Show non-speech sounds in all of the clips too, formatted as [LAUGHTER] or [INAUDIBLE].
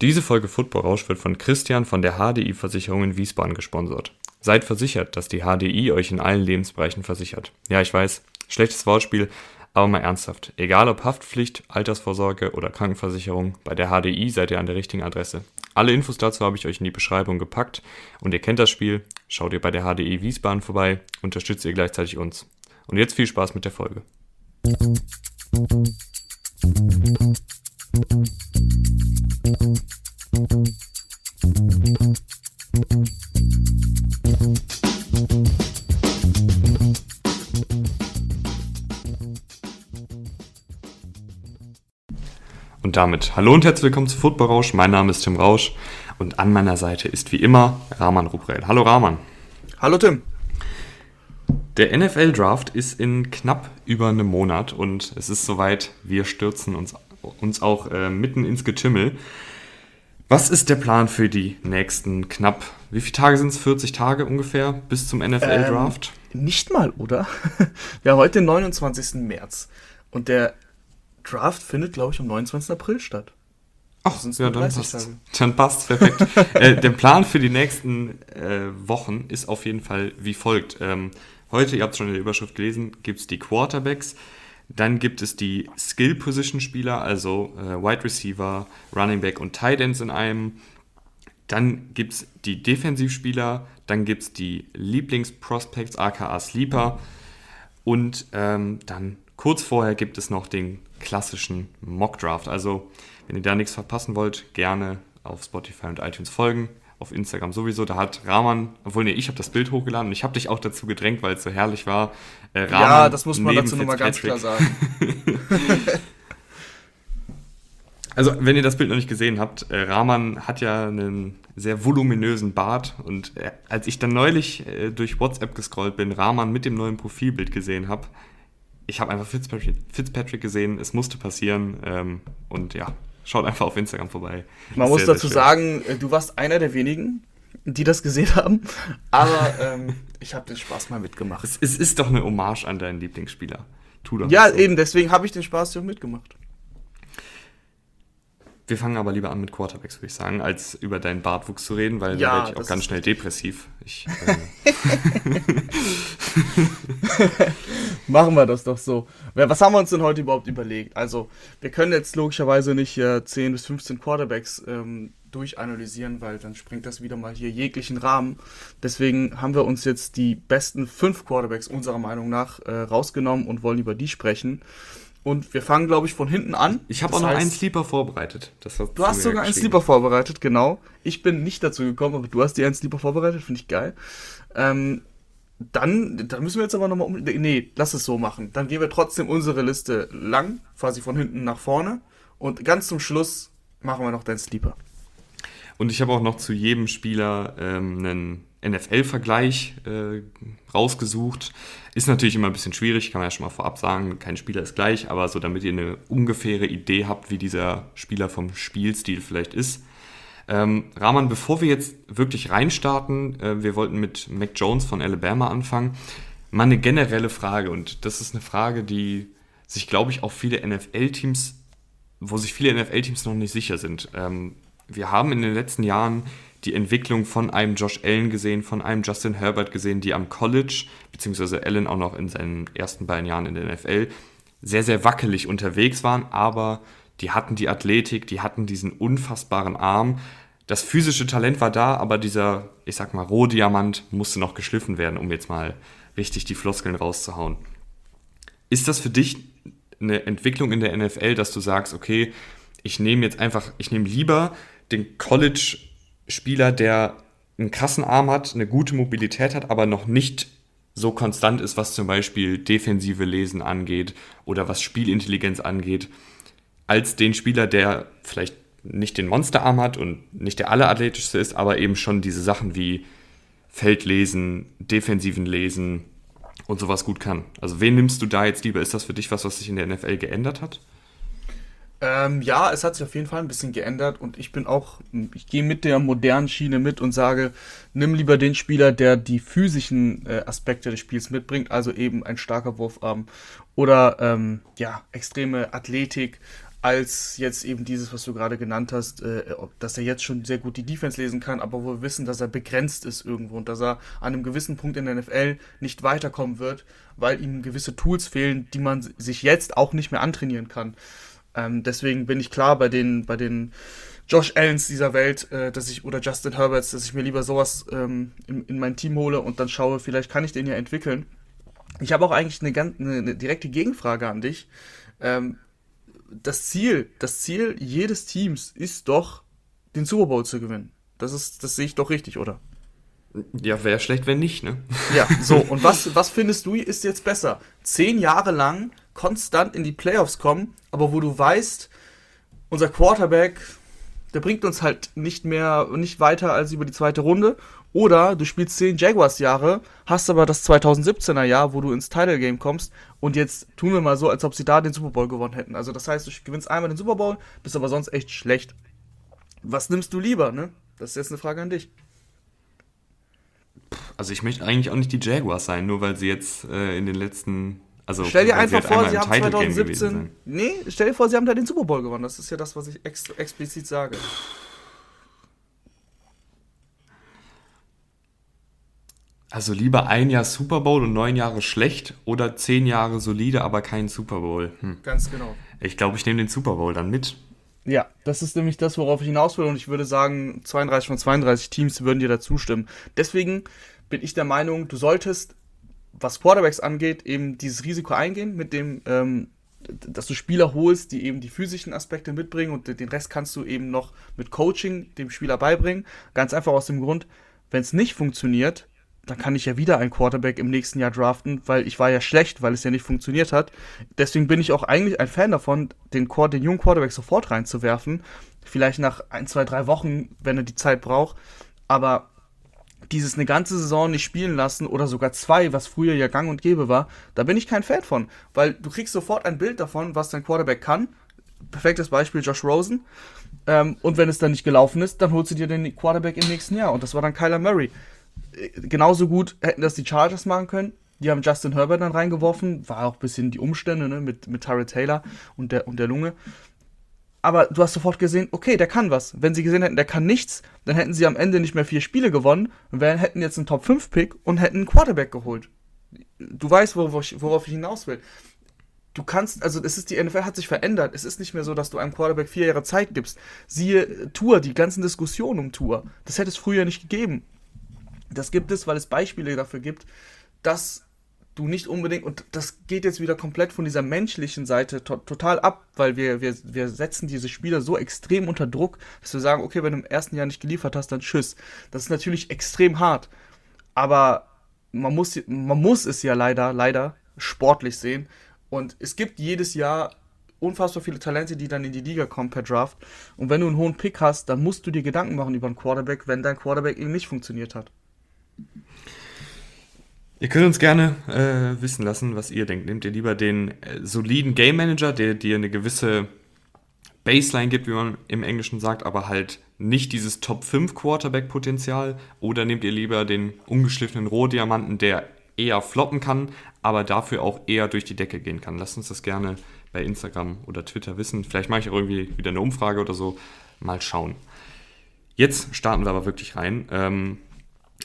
Diese Folge Football Rausch wird von Christian von der HDI Versicherung in Wiesbaden gesponsert. Seid versichert, dass die HDI euch in allen Lebensbereichen versichert. Ja, ich weiß, schlechtes Wortspiel, aber mal ernsthaft. Egal ob Haftpflicht, Altersvorsorge oder Krankenversicherung, bei der HDI seid ihr an der richtigen Adresse. Alle Infos dazu habe ich euch in die Beschreibung gepackt und ihr kennt das Spiel. Schaut ihr bei der HDI Wiesbaden vorbei, unterstützt ihr gleichzeitig uns. Und jetzt viel Spaß mit der Folge. Und damit hallo und herzlich willkommen zu Football Rausch. Mein Name ist Tim Rausch und an meiner Seite ist wie immer Rahman Ruprell. Hallo Rahman. Hallo Tim. Der NFL Draft ist in knapp über einem Monat und es ist soweit, wir stürzen uns, uns auch äh, mitten ins Getümmel. Was ist der Plan für die nächsten knapp, wie viele Tage sind es? 40 Tage ungefähr bis zum NFL Draft? Ähm, nicht mal, oder? [LAUGHS] Wir haben heute den 29. März und der Draft findet, glaube ich, am 29. April statt. Ach, ja, dann passt, dann passt perfekt. [LAUGHS] äh, der Plan für die nächsten äh, Wochen ist auf jeden Fall wie folgt. Ähm, heute, ihr habt es schon in der Überschrift gelesen, gibt es die Quarterbacks. Dann gibt es die Skill-Position-Spieler, also äh, Wide Receiver, Running Back und Tight Ends in einem. Dann gibt es die Defensivspieler, dann gibt es die Lieblingsprospects, aka Sleeper. Und ähm, dann kurz vorher gibt es noch den klassischen Mock Draft. Also, wenn ihr da nichts verpassen wollt, gerne auf Spotify und iTunes folgen. Auf Instagram sowieso. Da hat Rahman, obwohl nee, ich habe das Bild hochgeladen und ich habe dich auch dazu gedrängt, weil es so herrlich war. Äh, Rahman ja, das muss man dazu nochmal ganz klar sagen. [LAUGHS] also, wenn ihr das Bild noch nicht gesehen habt, äh, Rahman hat ja einen sehr voluminösen Bart und äh, als ich dann neulich äh, durch WhatsApp gescrollt bin, Rahman mit dem neuen Profilbild gesehen habe, ich habe einfach Fitzpatrick, Fitzpatrick, gesehen, es musste passieren ähm, und ja, schaut einfach auf Instagram vorbei. Man muss dazu sagen, äh, du warst einer der wenigen, die das gesehen haben, aber [LAUGHS] ähm, ich habe den Spaß mal mitgemacht. Es, es, ist doch eine Hommage an deinen Lieblingsspieler. Tu doch ja, so. eben, deswegen habe ich den Spaß hier mitgemacht. Wir fangen aber lieber an mit Quarterbacks, würde ich sagen, als über deinen Bartwuchs zu reden, weil ja, da werde ich auch ganz schnell depressiv. Ich, äh [LAUGHS] Machen wir das doch so. Was haben wir uns denn heute überhaupt überlegt? Also, wir können jetzt logischerweise nicht äh, 10 bis 15 Quarterbacks ähm, durchanalysieren, weil dann springt das wieder mal hier jeglichen Rahmen. Deswegen haben wir uns jetzt die besten 5 Quarterbacks unserer Meinung nach äh, rausgenommen und wollen über die sprechen. Und wir fangen, glaube ich, von hinten an. Ich habe auch noch heißt, einen Sleeper vorbereitet. du hast sogar einen Sleeper vorbereitet, genau. Ich bin nicht dazu gekommen, aber du hast dir einen Sleeper vorbereitet, finde ich geil. Ähm, dann, dann müssen wir jetzt aber nochmal um. Nee, lass es so machen. Dann gehen wir trotzdem unsere Liste lang, quasi von hinten nach vorne. Und ganz zum Schluss machen wir noch deinen Sleeper. Und ich habe auch noch zu jedem Spieler ähm, einen NFL-Vergleich äh, rausgesucht. Ist natürlich immer ein bisschen schwierig, kann man ja schon mal vorab sagen, kein Spieler ist gleich, aber so damit ihr eine ungefähre Idee habt, wie dieser Spieler vom Spielstil vielleicht ist. Ähm, Rahman, bevor wir jetzt wirklich reinstarten, äh, wir wollten mit Mac Jones von Alabama anfangen. Mal eine generelle Frage und das ist eine Frage, die sich, glaube ich, auch viele NFL-Teams, wo sich viele NFL-Teams noch nicht sicher sind. Ähm, wir haben in den letzten Jahren die Entwicklung von einem Josh Allen gesehen, von einem Justin Herbert gesehen, die am College, beziehungsweise Allen auch noch in seinen ersten beiden Jahren in der NFL, sehr, sehr wackelig unterwegs waren, aber die hatten die Athletik, die hatten diesen unfassbaren Arm. Das physische Talent war da, aber dieser, ich sag mal, Rohdiamant musste noch geschliffen werden, um jetzt mal richtig die Floskeln rauszuhauen. Ist das für dich eine Entwicklung in der NFL, dass du sagst, okay, ich nehme jetzt einfach, ich nehme lieber den College Spieler, der einen krassen Arm hat, eine gute Mobilität hat, aber noch nicht so konstant ist, was zum Beispiel defensive Lesen angeht oder was Spielintelligenz angeht, als den Spieler, der vielleicht nicht den Monsterarm hat und nicht der allerathletischste ist, aber eben schon diese Sachen wie Feldlesen, defensiven Lesen und sowas gut kann. Also wen nimmst du da jetzt lieber? Ist das für dich was, was sich in der NFL geändert hat? Ähm, ja, es hat sich auf jeden Fall ein bisschen geändert und ich bin auch, ich gehe mit der modernen Schiene mit und sage, nimm lieber den Spieler, der die physischen äh, Aspekte des Spiels mitbringt, also eben ein starker Wurfarm oder ähm, ja, extreme Athletik, als jetzt eben dieses, was du gerade genannt hast, äh, dass er jetzt schon sehr gut die Defense lesen kann, aber wo wir wissen, dass er begrenzt ist irgendwo und dass er an einem gewissen Punkt in der NFL nicht weiterkommen wird, weil ihm gewisse Tools fehlen, die man sich jetzt auch nicht mehr antrainieren kann. Ähm, deswegen bin ich klar bei den, bei den Josh Allens dieser Welt, äh, dass ich, oder Justin Herberts, dass ich mir lieber sowas ähm, in, in mein Team hole und dann schaue, vielleicht kann ich den ja entwickeln. Ich habe auch eigentlich eine, ganz, eine, eine direkte Gegenfrage an dich. Ähm, das Ziel, das Ziel jedes Teams ist doch, den Super Bowl zu gewinnen. Das ist, das sehe ich doch richtig, oder? Ja, wäre schlecht, wenn nicht, ne? Ja, so, [LAUGHS] und was, was findest du ist jetzt besser? Zehn Jahre lang konstant in die Playoffs kommen, aber wo du weißt, unser Quarterback, der bringt uns halt nicht mehr, nicht weiter als über die zweite Runde oder du spielst 10 Jaguars-Jahre, hast aber das 2017er Jahr, wo du ins Title Game kommst und jetzt tun wir mal so, als ob sie da den Super Bowl gewonnen hätten. Also das heißt, du gewinnst einmal den Super Bowl, bist aber sonst echt schlecht. Was nimmst du lieber, ne? Das ist jetzt eine Frage an dich. Also ich möchte eigentlich auch nicht die Jaguars sein, nur weil sie jetzt äh, in den letzten also stell dir einfach vor, sie haben 2017. Nee, stell dir vor, sie haben da den Super Bowl gewonnen. Das ist ja das, was ich ex explizit sage. Also lieber ein Jahr Super Bowl und neun Jahre schlecht oder zehn Jahre solide, aber kein Super Bowl. Hm. Ganz genau. Ich glaube, ich nehme den Super Bowl dann mit. Ja, das ist nämlich das, worauf ich hinaus will und ich würde sagen, 32 von 32 Teams würden dir da zustimmen. Deswegen bin ich der Meinung, du solltest, was Quarterbacks angeht, eben dieses Risiko eingehen, mit dem, ähm, dass du Spieler holst, die eben die physischen Aspekte mitbringen und den Rest kannst du eben noch mit Coaching dem Spieler beibringen. Ganz einfach aus dem Grund, wenn es nicht funktioniert, dann kann ich ja wieder einen Quarterback im nächsten Jahr draften, weil ich war ja schlecht, weil es ja nicht funktioniert hat. Deswegen bin ich auch eigentlich ein Fan davon, den, den jungen Quarterback sofort reinzuwerfen. Vielleicht nach ein, zwei, drei Wochen, wenn er die Zeit braucht. Aber dieses eine ganze Saison nicht spielen lassen oder sogar zwei, was früher ja gang und gäbe war, da bin ich kein Fan von. Weil du kriegst sofort ein Bild davon, was dein Quarterback kann. Perfektes Beispiel Josh Rosen. Ähm, und wenn es dann nicht gelaufen ist, dann holst du dir den Quarterback im nächsten Jahr. Und das war dann Kyler Murray genauso gut hätten das die Chargers machen können. Die haben Justin Herbert dann reingeworfen. War auch ein bisschen die Umstände ne, mit, mit Tyrell Taylor und der, und der Lunge. Aber du hast sofort gesehen, okay, der kann was. Wenn sie gesehen hätten, der kann nichts, dann hätten sie am Ende nicht mehr vier Spiele gewonnen und hätten jetzt einen Top-5-Pick und hätten einen Quarterback geholt. Du weißt, worauf ich, worauf ich hinaus will. Du kannst, also es ist, die NFL hat sich verändert. Es ist nicht mehr so, dass du einem Quarterback vier Jahre Zeit gibst. Siehe Tour, die ganzen Diskussionen um Tour. Das hätte es früher nicht gegeben. Das gibt es, weil es Beispiele dafür gibt, dass du nicht unbedingt, und das geht jetzt wieder komplett von dieser menschlichen Seite to total ab, weil wir, wir, wir setzen diese Spieler so extrem unter Druck, dass wir sagen, okay, wenn du im ersten Jahr nicht geliefert hast, dann tschüss. Das ist natürlich extrem hart, aber man muss, man muss es ja leider, leider sportlich sehen. Und es gibt jedes Jahr unfassbar viele Talente, die dann in die Liga kommen per Draft. Und wenn du einen hohen Pick hast, dann musst du dir Gedanken machen über einen Quarterback, wenn dein Quarterback eben nicht funktioniert hat. Ihr könnt uns gerne äh, wissen lassen, was ihr denkt. Nehmt ihr lieber den äh, soliden Game Manager, der dir eine gewisse Baseline gibt, wie man im Englischen sagt, aber halt nicht dieses Top 5 Quarterback-Potenzial? Oder nehmt ihr lieber den ungeschliffenen Rohdiamanten, der eher floppen kann, aber dafür auch eher durch die Decke gehen kann? Lasst uns das gerne bei Instagram oder Twitter wissen. Vielleicht mache ich auch irgendwie wieder eine Umfrage oder so. Mal schauen. Jetzt starten wir aber wirklich rein. Ähm,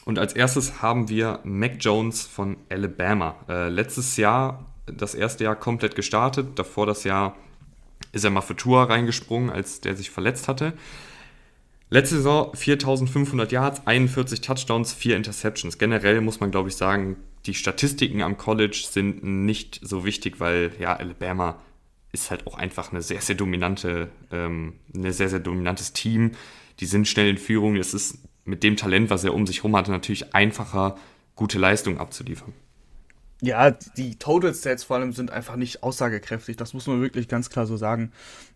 und als erstes haben wir Mac Jones von Alabama. Äh, letztes Jahr, das erste Jahr komplett gestartet. Davor das Jahr ist er mal für Tour reingesprungen, als der sich verletzt hatte. Letzte Saison 4500 Yards, 41 Touchdowns, 4 Interceptions. Generell muss man, glaube ich, sagen, die Statistiken am College sind nicht so wichtig, weil ja, Alabama ist halt auch einfach eine sehr, sehr dominante, ähm, ein sehr, sehr dominantes Team. Die sind schnell in Führung. Es ist mit dem Talent, was er um sich herum hatte, natürlich einfacher, gute Leistung abzuliefern. Ja, die Total Stats vor allem sind einfach nicht aussagekräftig. Das muss man wirklich ganz klar so sagen.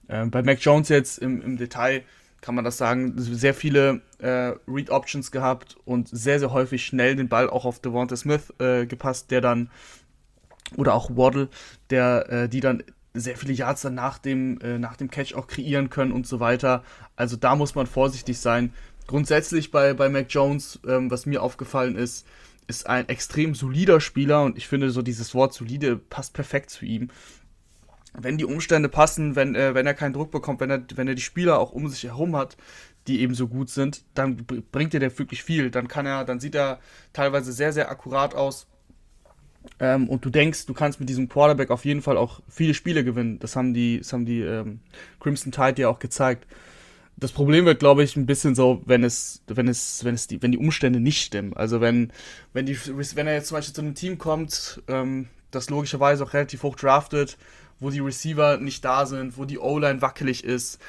Ähm, bei Mac Jones jetzt im, im Detail kann man das sagen, sehr viele äh, Read Options gehabt und sehr, sehr häufig schnell den Ball auch auf Devonta Smith äh, gepasst, der dann, oder auch Waddle, der, äh, die dann sehr viele Yards dann nach dem, äh, nach dem Catch auch kreieren können und so weiter. Also da muss man vorsichtig sein grundsätzlich bei, bei Mac Jones, ähm, was mir aufgefallen ist, ist ein extrem solider Spieler und ich finde so dieses Wort solide passt perfekt zu ihm. wenn die Umstände passen, wenn, äh, wenn er keinen Druck bekommt, wenn er, wenn er die Spieler auch um sich herum hat, die eben so gut sind, dann bringt er der wirklich viel. Dann kann er, dann sieht er teilweise sehr, sehr akkurat aus. Ähm, und du denkst, du kannst mit diesem Quarterback auf jeden Fall auch viele Spiele gewinnen. Das haben die, das haben die ähm, Crimson Tide ja auch gezeigt. Das Problem wird, glaube ich, ein bisschen so, wenn es, wenn es, wenn es die, wenn die Umstände nicht stimmen. Also wenn, wenn die, wenn er jetzt zum Beispiel zu einem Team kommt, ähm, das logischerweise auch relativ hoch draftet, wo die Receiver nicht da sind, wo die O-Line wackelig ist,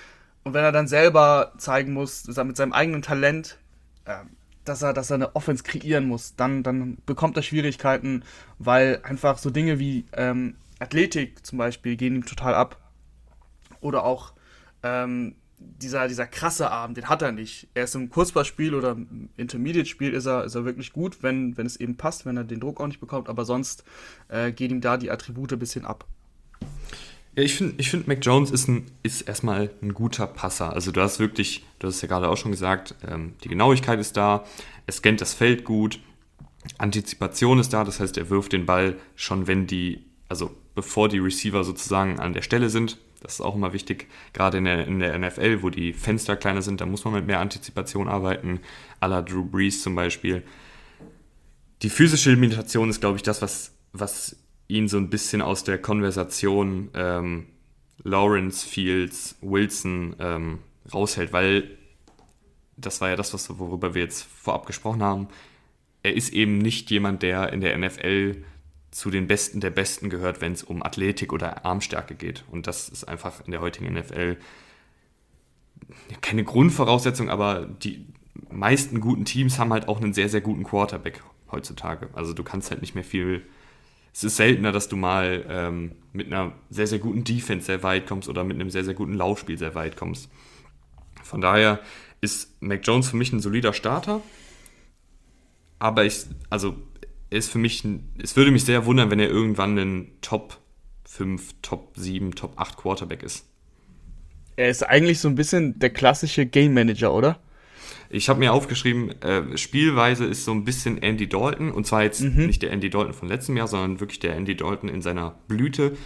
und wenn er dann selber zeigen muss, dass er mit seinem eigenen Talent, äh, dass er, dass er eine Offense kreieren muss, dann, dann bekommt er Schwierigkeiten, weil einfach so Dinge wie ähm, Athletik zum Beispiel gehen ihm total ab. Oder auch ähm, dieser, dieser krasse Arm, den hat er nicht. Er ist im Kurzballspiel oder Intermediate-Spiel ist er, ist er wirklich gut, wenn, wenn es eben passt, wenn er den Druck auch nicht bekommt, aber sonst äh, gehen ihm da die Attribute ein bisschen ab. Ja, ich finde, ich find, Mac Jones ist, ein, ist erstmal ein guter Passer. Also du hast wirklich, du hast ja gerade auch schon gesagt, ähm, die Genauigkeit ist da, er scannt das Feld gut, Antizipation ist da, das heißt, er wirft den Ball schon, wenn die, also bevor die Receiver sozusagen an der Stelle sind. Das ist auch immer wichtig, gerade in der, in der NFL, wo die Fenster kleiner sind, da muss man mit mehr Antizipation arbeiten, à la Drew Brees zum Beispiel. Die physische Limitation ist, glaube ich, das, was, was ihn so ein bisschen aus der Konversation ähm, Lawrence, Fields, Wilson ähm, raushält, weil das war ja das, was, worüber wir jetzt vorab gesprochen haben. Er ist eben nicht jemand, der in der NFL zu den Besten der Besten gehört, wenn es um Athletik oder Armstärke geht. Und das ist einfach in der heutigen NFL keine Grundvoraussetzung, aber die meisten guten Teams haben halt auch einen sehr, sehr guten Quarterback heutzutage. Also du kannst halt nicht mehr viel es ist seltener, dass du mal ähm, mit einer sehr, sehr guten Defense sehr weit kommst oder mit einem sehr, sehr guten Laufspiel sehr weit kommst. Von daher ist Mac Jones für mich ein solider Starter. Aber ich, also, er ist für mich, es würde mich sehr wundern, wenn er irgendwann ein Top 5, Top 7, Top 8 Quarterback ist. Er ist eigentlich so ein bisschen der klassische Game Manager, oder? Ich habe mir aufgeschrieben, äh, Spielweise ist so ein bisschen Andy Dalton. Und zwar jetzt mhm. nicht der Andy Dalton von letztem Jahr, sondern wirklich der Andy Dalton in seiner Blüte.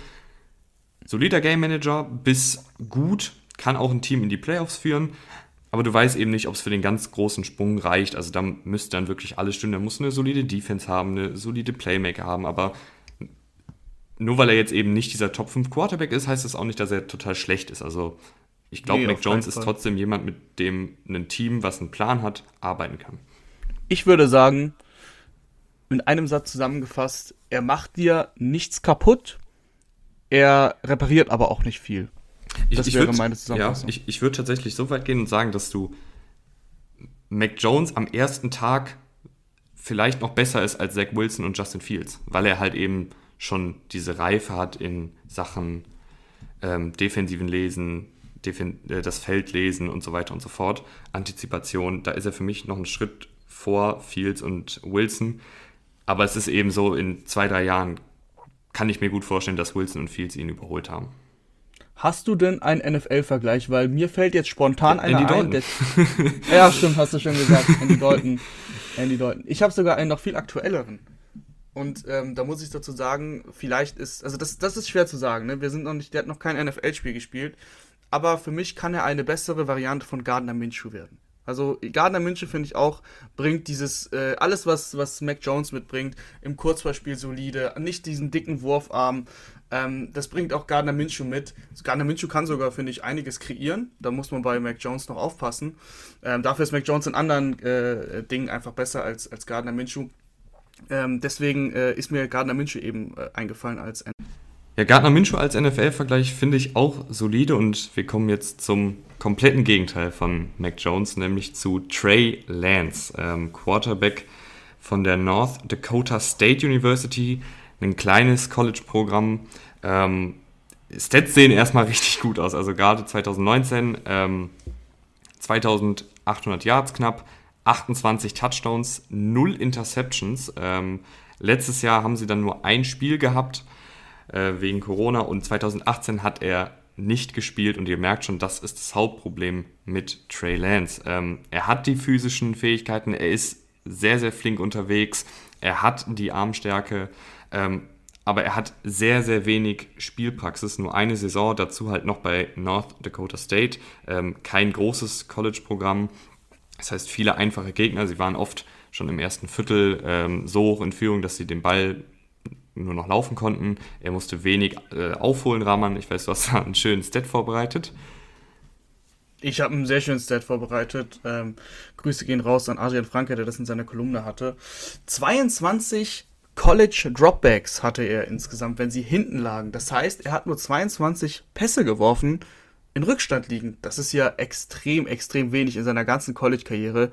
Solider Game Manager bis gut, kann auch ein Team in die Playoffs führen. Aber du weißt eben nicht, ob es für den ganz großen Sprung reicht. Also da müsste dann wirklich alles stimmen. Da muss eine solide Defense haben, eine solide Playmaker haben. Aber nur weil er jetzt eben nicht dieser Top 5 Quarterback ist, heißt das auch nicht, dass er total schlecht ist. Also ich glaube, nee, Mac Jones ist trotzdem jemand, mit dem ein Team, was einen Plan hat, arbeiten kann. Ich würde sagen, in einem Satz zusammengefasst, er macht dir nichts kaputt, er repariert aber auch nicht viel. Das ich, wäre würd, meine Zusammenfassung. Ja, ich, ich würde tatsächlich so weit gehen und sagen, dass du Mac Jones am ersten Tag vielleicht noch besser ist als Zach Wilson und Justin Fields, weil er halt eben schon diese Reife hat in Sachen ähm, defensiven Lesen, äh, das Feld lesen und so weiter und so fort. Antizipation, da ist er für mich noch einen Schritt vor Fields und Wilson. Aber es ist eben so, in zwei, drei Jahren kann ich mir gut vorstellen, dass Wilson und Fields ihn überholt haben. Hast du denn einen NFL-Vergleich? Weil mir fällt jetzt spontan einer Andy ein. Der, [LAUGHS] ja, stimmt, hast du schon gesagt. Andy Dalton. Andy Dalton. Ich habe sogar einen noch viel aktuelleren. Und ähm, da muss ich dazu sagen, vielleicht ist, also das, das ist schwer zu sagen. Ne? Wir sind noch nicht, der hat noch kein NFL-Spiel gespielt aber für mich kann er eine bessere Variante von Gardner Minshew werden. Also Gardner Minshew finde ich auch bringt dieses äh, alles was was Mac Jones mitbringt im Kurzballspiel solide, nicht diesen dicken Wurfarm. Ähm, das bringt auch Gardner Minshew mit. Gardner Minshew kann sogar finde ich einiges kreieren. Da muss man bei Mac Jones noch aufpassen. Ähm, dafür ist Mac Jones in anderen äh, Dingen einfach besser als als Gardner Minshew. Ähm, deswegen äh, ist mir Gardner Minshew eben äh, eingefallen als ein ja, Gardner Minshew als NFL-Vergleich finde ich auch solide und wir kommen jetzt zum kompletten Gegenteil von Mac Jones, nämlich zu Trey Lance, ähm, Quarterback von der North Dakota State University, ein kleines College-Programm. Ähm, Stats sehen erstmal [LAUGHS] richtig gut aus, also gerade 2019 ähm, 2800 Yards knapp, 28 Touchdowns, 0 Interceptions. Ähm, letztes Jahr haben sie dann nur ein Spiel gehabt äh, wegen Corona und 2018 hat er nicht gespielt und ihr merkt schon, das ist das Hauptproblem mit Trey Lance. Ähm, er hat die physischen Fähigkeiten, er ist sehr, sehr flink unterwegs, er hat die Armstärke, ähm, aber er hat sehr, sehr wenig Spielpraxis, nur eine Saison, dazu halt noch bei North Dakota State, ähm, kein großes College-Programm, das heißt viele einfache Gegner, sie waren oft schon im ersten Viertel ähm, so hoch in Führung, dass sie den Ball nur noch laufen konnten. Er musste wenig äh, aufholen, Rahman. Ich weiß, du hast da einen schönen Stat vorbereitet. Ich habe einen sehr schönen Stat vorbereitet. Ähm, Grüße gehen raus an Adrian Franke, der das in seiner Kolumne hatte. 22 College Dropbacks hatte er insgesamt, wenn sie hinten lagen. Das heißt, er hat nur 22 Pässe geworfen, in Rückstand liegen. Das ist ja extrem, extrem wenig in seiner ganzen College-Karriere.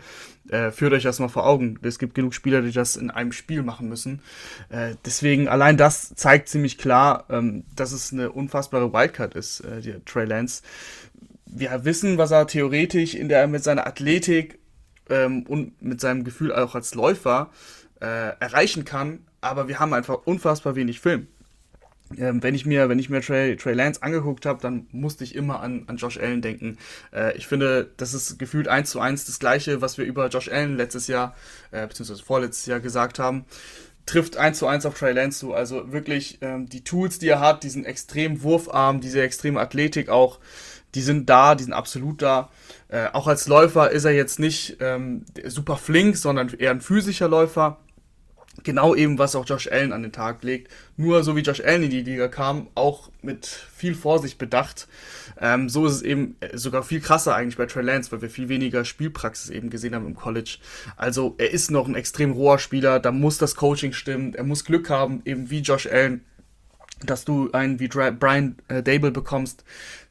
Äh, führt euch das mal vor Augen. Es gibt genug Spieler, die das in einem Spiel machen müssen. Äh, deswegen, allein das zeigt ziemlich klar, ähm, dass es eine unfassbare Wildcard ist, äh, der Trey Lance. Wir wissen, was er theoretisch in der, mit seiner Athletik ähm, und mit seinem Gefühl auch als Läufer äh, erreichen kann, aber wir haben einfach unfassbar wenig Film ähm, wenn ich mir, wenn ich mir Trey, Trey Lance angeguckt habe, dann musste ich immer an, an Josh Allen denken. Äh, ich finde, das ist gefühlt eins zu eins das Gleiche, was wir über Josh Allen letztes Jahr, äh, beziehungsweise vorletztes Jahr gesagt haben. Trifft eins zu eins auf Trey Lance zu. Also wirklich ähm, die Tools, die er hat, diesen extremen Wurfarm, diese extreme Athletik auch, die sind da, die sind absolut da. Äh, auch als Läufer ist er jetzt nicht ähm, super flink, sondern eher ein physischer Läufer genau eben, was auch Josh Allen an den Tag legt. Nur so wie Josh Allen in die Liga kam, auch mit viel Vorsicht bedacht. Ähm, so ist es eben sogar viel krasser eigentlich bei Trey Lance, weil wir viel weniger Spielpraxis eben gesehen haben im College. Also er ist noch ein extrem roher Spieler, da muss das Coaching stimmen, er muss Glück haben, eben wie Josh Allen, dass du einen wie Brian äh, Dable bekommst,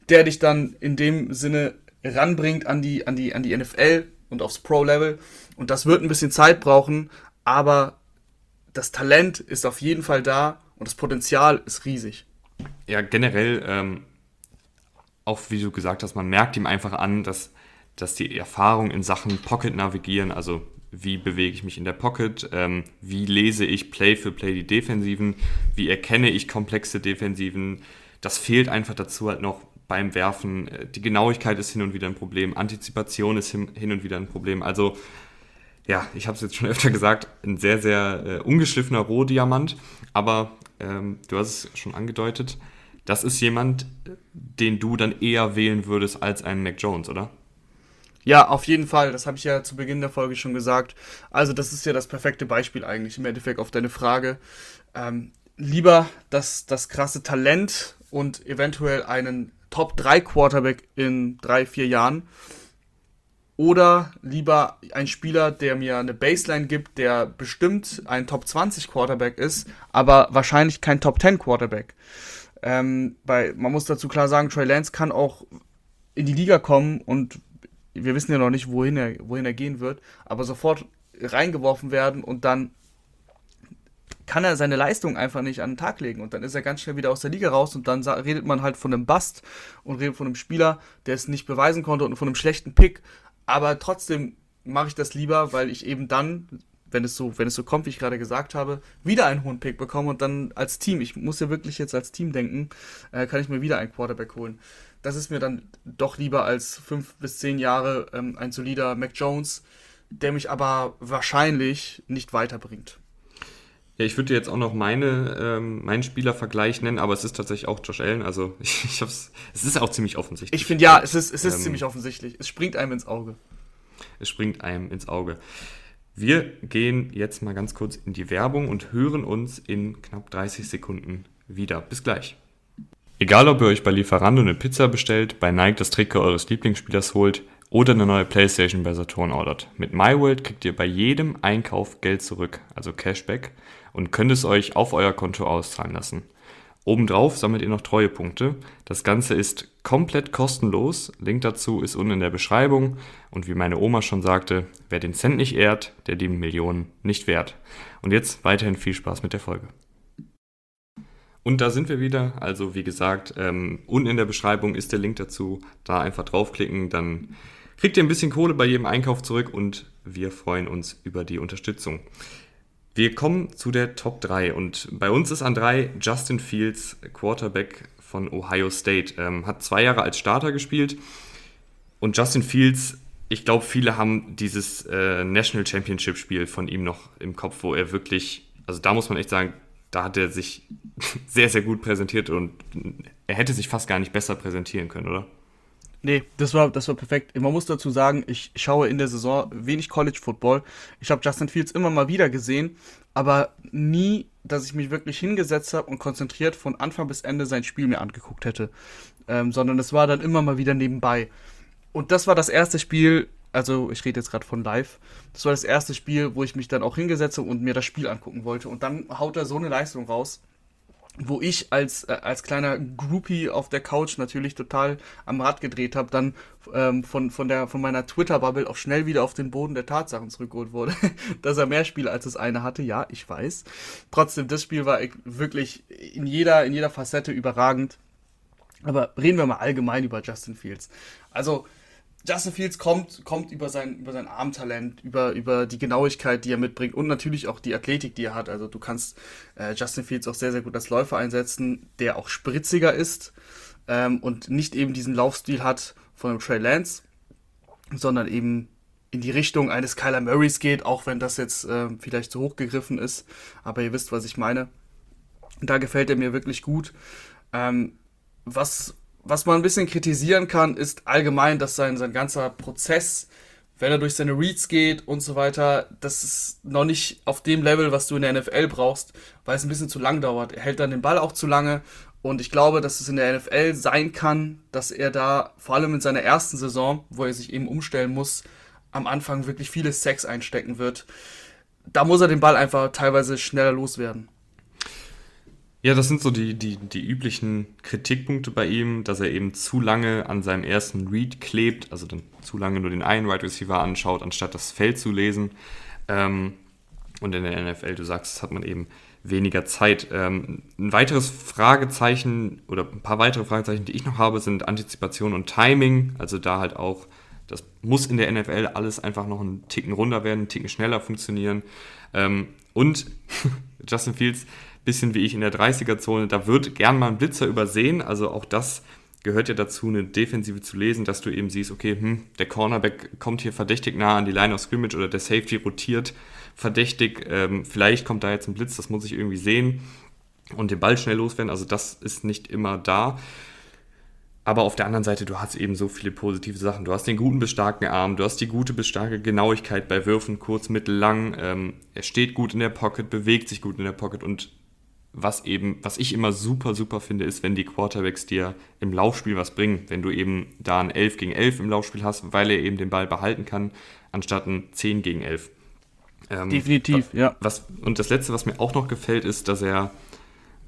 der dich dann in dem Sinne ranbringt an die, an die, an die NFL und aufs Pro-Level. Und das wird ein bisschen Zeit brauchen, aber das Talent ist auf jeden Fall da und das Potenzial ist riesig. Ja, generell, ähm, auch wie du gesagt hast, man merkt ihm einfach an, dass, dass die Erfahrung in Sachen Pocket navigieren, also wie bewege ich mich in der Pocket, ähm, wie lese ich Play für Play die Defensiven, wie erkenne ich komplexe Defensiven, das fehlt einfach dazu halt noch beim Werfen. Die Genauigkeit ist hin und wieder ein Problem, Antizipation ist hin, hin und wieder ein Problem. Also ja, ich habe es jetzt schon [LAUGHS] öfter gesagt, ein sehr, sehr äh, ungeschliffener Rohdiamant. Aber ähm, du hast es schon angedeutet, das ist jemand, den du dann eher wählen würdest als einen Mac Jones, oder? Ja, auf jeden Fall. Das habe ich ja zu Beginn der Folge schon gesagt. Also das ist ja das perfekte Beispiel eigentlich im Endeffekt auf deine Frage. Ähm, lieber das, das krasse Talent und eventuell einen Top 3 Quarterback in drei, vier Jahren oder lieber ein Spieler, der mir eine Baseline gibt, der bestimmt ein Top 20 Quarterback ist, aber wahrscheinlich kein Top 10 Quarterback. Ähm, weil man muss dazu klar sagen, Trey Lance kann auch in die Liga kommen und wir wissen ja noch nicht, wohin er, wohin er gehen wird, aber sofort reingeworfen werden und dann kann er seine Leistung einfach nicht an den Tag legen und dann ist er ganz schnell wieder aus der Liga raus und dann redet man halt von einem Bust und redet von einem Spieler, der es nicht beweisen konnte und von einem schlechten Pick aber trotzdem mache ich das lieber, weil ich eben dann, wenn es so, wenn es so kommt, wie ich gerade gesagt habe, wieder einen hohen Pick bekomme und dann als Team, ich muss ja wirklich jetzt als Team denken, äh, kann ich mir wieder einen Quarterback holen. Das ist mir dann doch lieber als fünf bis zehn Jahre ähm, ein solider Mac Jones, der mich aber wahrscheinlich nicht weiterbringt. Ja, ich würde jetzt auch noch meine, ähm, meinen Spielervergleich nennen, aber es ist tatsächlich auch Josh Allen. Also ich, [LAUGHS] ich hab's, es ist auch ziemlich offensichtlich. Ich finde ja, es ist, es ist ähm, ziemlich offensichtlich. Es springt einem ins Auge. Es springt einem ins Auge. Wir gehen jetzt mal ganz kurz in die Werbung und hören uns in knapp 30 Sekunden wieder. Bis gleich. Egal, ob ihr euch bei Lieferando eine Pizza bestellt, bei Nike das Trikot eures Lieblingsspielers holt oder eine neue Playstation bei Saturn ordert. Mit MyWorld kriegt ihr bei jedem Einkauf Geld zurück, also Cashback und könnt es euch auf euer Konto auszahlen lassen. Obendrauf sammelt ihr noch Treuepunkte. Das Ganze ist komplett kostenlos. Link dazu ist unten in der Beschreibung. Und wie meine Oma schon sagte, wer den Cent nicht ehrt, der die Millionen nicht wert. Und jetzt weiterhin viel Spaß mit der Folge. Und da sind wir wieder. Also wie gesagt, ähm, unten in der Beschreibung ist der Link dazu. Da einfach draufklicken, dann kriegt ihr ein bisschen Kohle bei jedem Einkauf zurück und wir freuen uns über die Unterstützung. Wir kommen zu der Top 3 und bei uns ist an 3 Justin Fields, Quarterback von Ohio State. Ähm, hat zwei Jahre als Starter gespielt und Justin Fields, ich glaube, viele haben dieses äh, National Championship Spiel von ihm noch im Kopf, wo er wirklich, also da muss man echt sagen, da hat er sich [LAUGHS] sehr, sehr gut präsentiert und er hätte sich fast gar nicht besser präsentieren können, oder? Nee, das war, das war perfekt. Man muss dazu sagen, ich schaue in der Saison wenig College Football. Ich habe Justin Fields immer mal wieder gesehen, aber nie, dass ich mich wirklich hingesetzt habe und konzentriert von Anfang bis Ende sein Spiel mir angeguckt hätte. Ähm, sondern es war dann immer mal wieder nebenbei. Und das war das erste Spiel, also ich rede jetzt gerade von live, das war das erste Spiel, wo ich mich dann auch hingesetzt habe und mir das Spiel angucken wollte. Und dann haut er so eine Leistung raus wo ich als, äh, als kleiner Groupie auf der Couch natürlich total am Rad gedreht habe, dann ähm, von, von, der, von meiner Twitter-Bubble auch schnell wieder auf den Boden der Tatsachen zurückgeholt wurde, [LAUGHS] dass er mehr Spiele als das eine hatte. Ja, ich weiß. Trotzdem, das Spiel war wirklich in jeder, in jeder Facette überragend. Aber reden wir mal allgemein über Justin Fields. Also, Justin Fields kommt, kommt über, sein, über sein Armtalent, über, über die Genauigkeit, die er mitbringt und natürlich auch die Athletik, die er hat. Also du kannst äh, Justin Fields auch sehr, sehr gut als Läufer einsetzen, der auch spritziger ist ähm, und nicht eben diesen Laufstil hat von einem Trey Lance, sondern eben in die Richtung eines Kyler Murrays geht, auch wenn das jetzt äh, vielleicht zu hoch gegriffen ist. Aber ihr wisst, was ich meine. Da gefällt er mir wirklich gut. Ähm, was was man ein bisschen kritisieren kann, ist allgemein, dass sein, sein ganzer Prozess, wenn er durch seine Reads geht und so weiter, das ist noch nicht auf dem Level, was du in der NFL brauchst, weil es ein bisschen zu lang dauert. Er hält dann den Ball auch zu lange und ich glaube, dass es in der NFL sein kann, dass er da vor allem in seiner ersten Saison, wo er sich eben umstellen muss, am Anfang wirklich viele Sex einstecken wird. Da muss er den Ball einfach teilweise schneller loswerden. Ja, das sind so die, die, die üblichen Kritikpunkte bei ihm, dass er eben zu lange an seinem ersten Read klebt, also dann zu lange nur den einen Wide right Receiver anschaut, anstatt das Feld zu lesen. Ähm, und in der NFL, du sagst, hat man eben weniger Zeit. Ähm, ein weiteres Fragezeichen oder ein paar weitere Fragezeichen, die ich noch habe, sind Antizipation und Timing. Also da halt auch, das muss in der NFL alles einfach noch einen Ticken runter werden, einen Ticken schneller funktionieren. Ähm, und [LAUGHS] Justin Fields bisschen wie ich in der 30er-Zone, da wird gern mal ein Blitzer übersehen. Also auch das gehört ja dazu, eine Defensive zu lesen, dass du eben siehst, okay, hm, der Cornerback kommt hier verdächtig nah an die Line of Scrimmage oder der Safety rotiert verdächtig. Ähm, vielleicht kommt da jetzt ein Blitz, das muss ich irgendwie sehen und den Ball schnell loswerden. Also das ist nicht immer da. Aber auf der anderen Seite, du hast eben so viele positive Sachen. Du hast den guten bis starken Arm, du hast die gute bis starke Genauigkeit bei Würfen, kurz, mittel, lang. Ähm, er steht gut in der Pocket, bewegt sich gut in der Pocket und was eben, was ich immer super, super finde, ist, wenn die Quarterbacks dir im Laufspiel was bringen. Wenn du eben da ein 11 gegen 11 im Laufspiel hast, weil er eben den Ball behalten kann, anstatt ein 10 gegen 11. Ähm, Definitiv, ja. Was, und das Letzte, was mir auch noch gefällt, ist, dass er,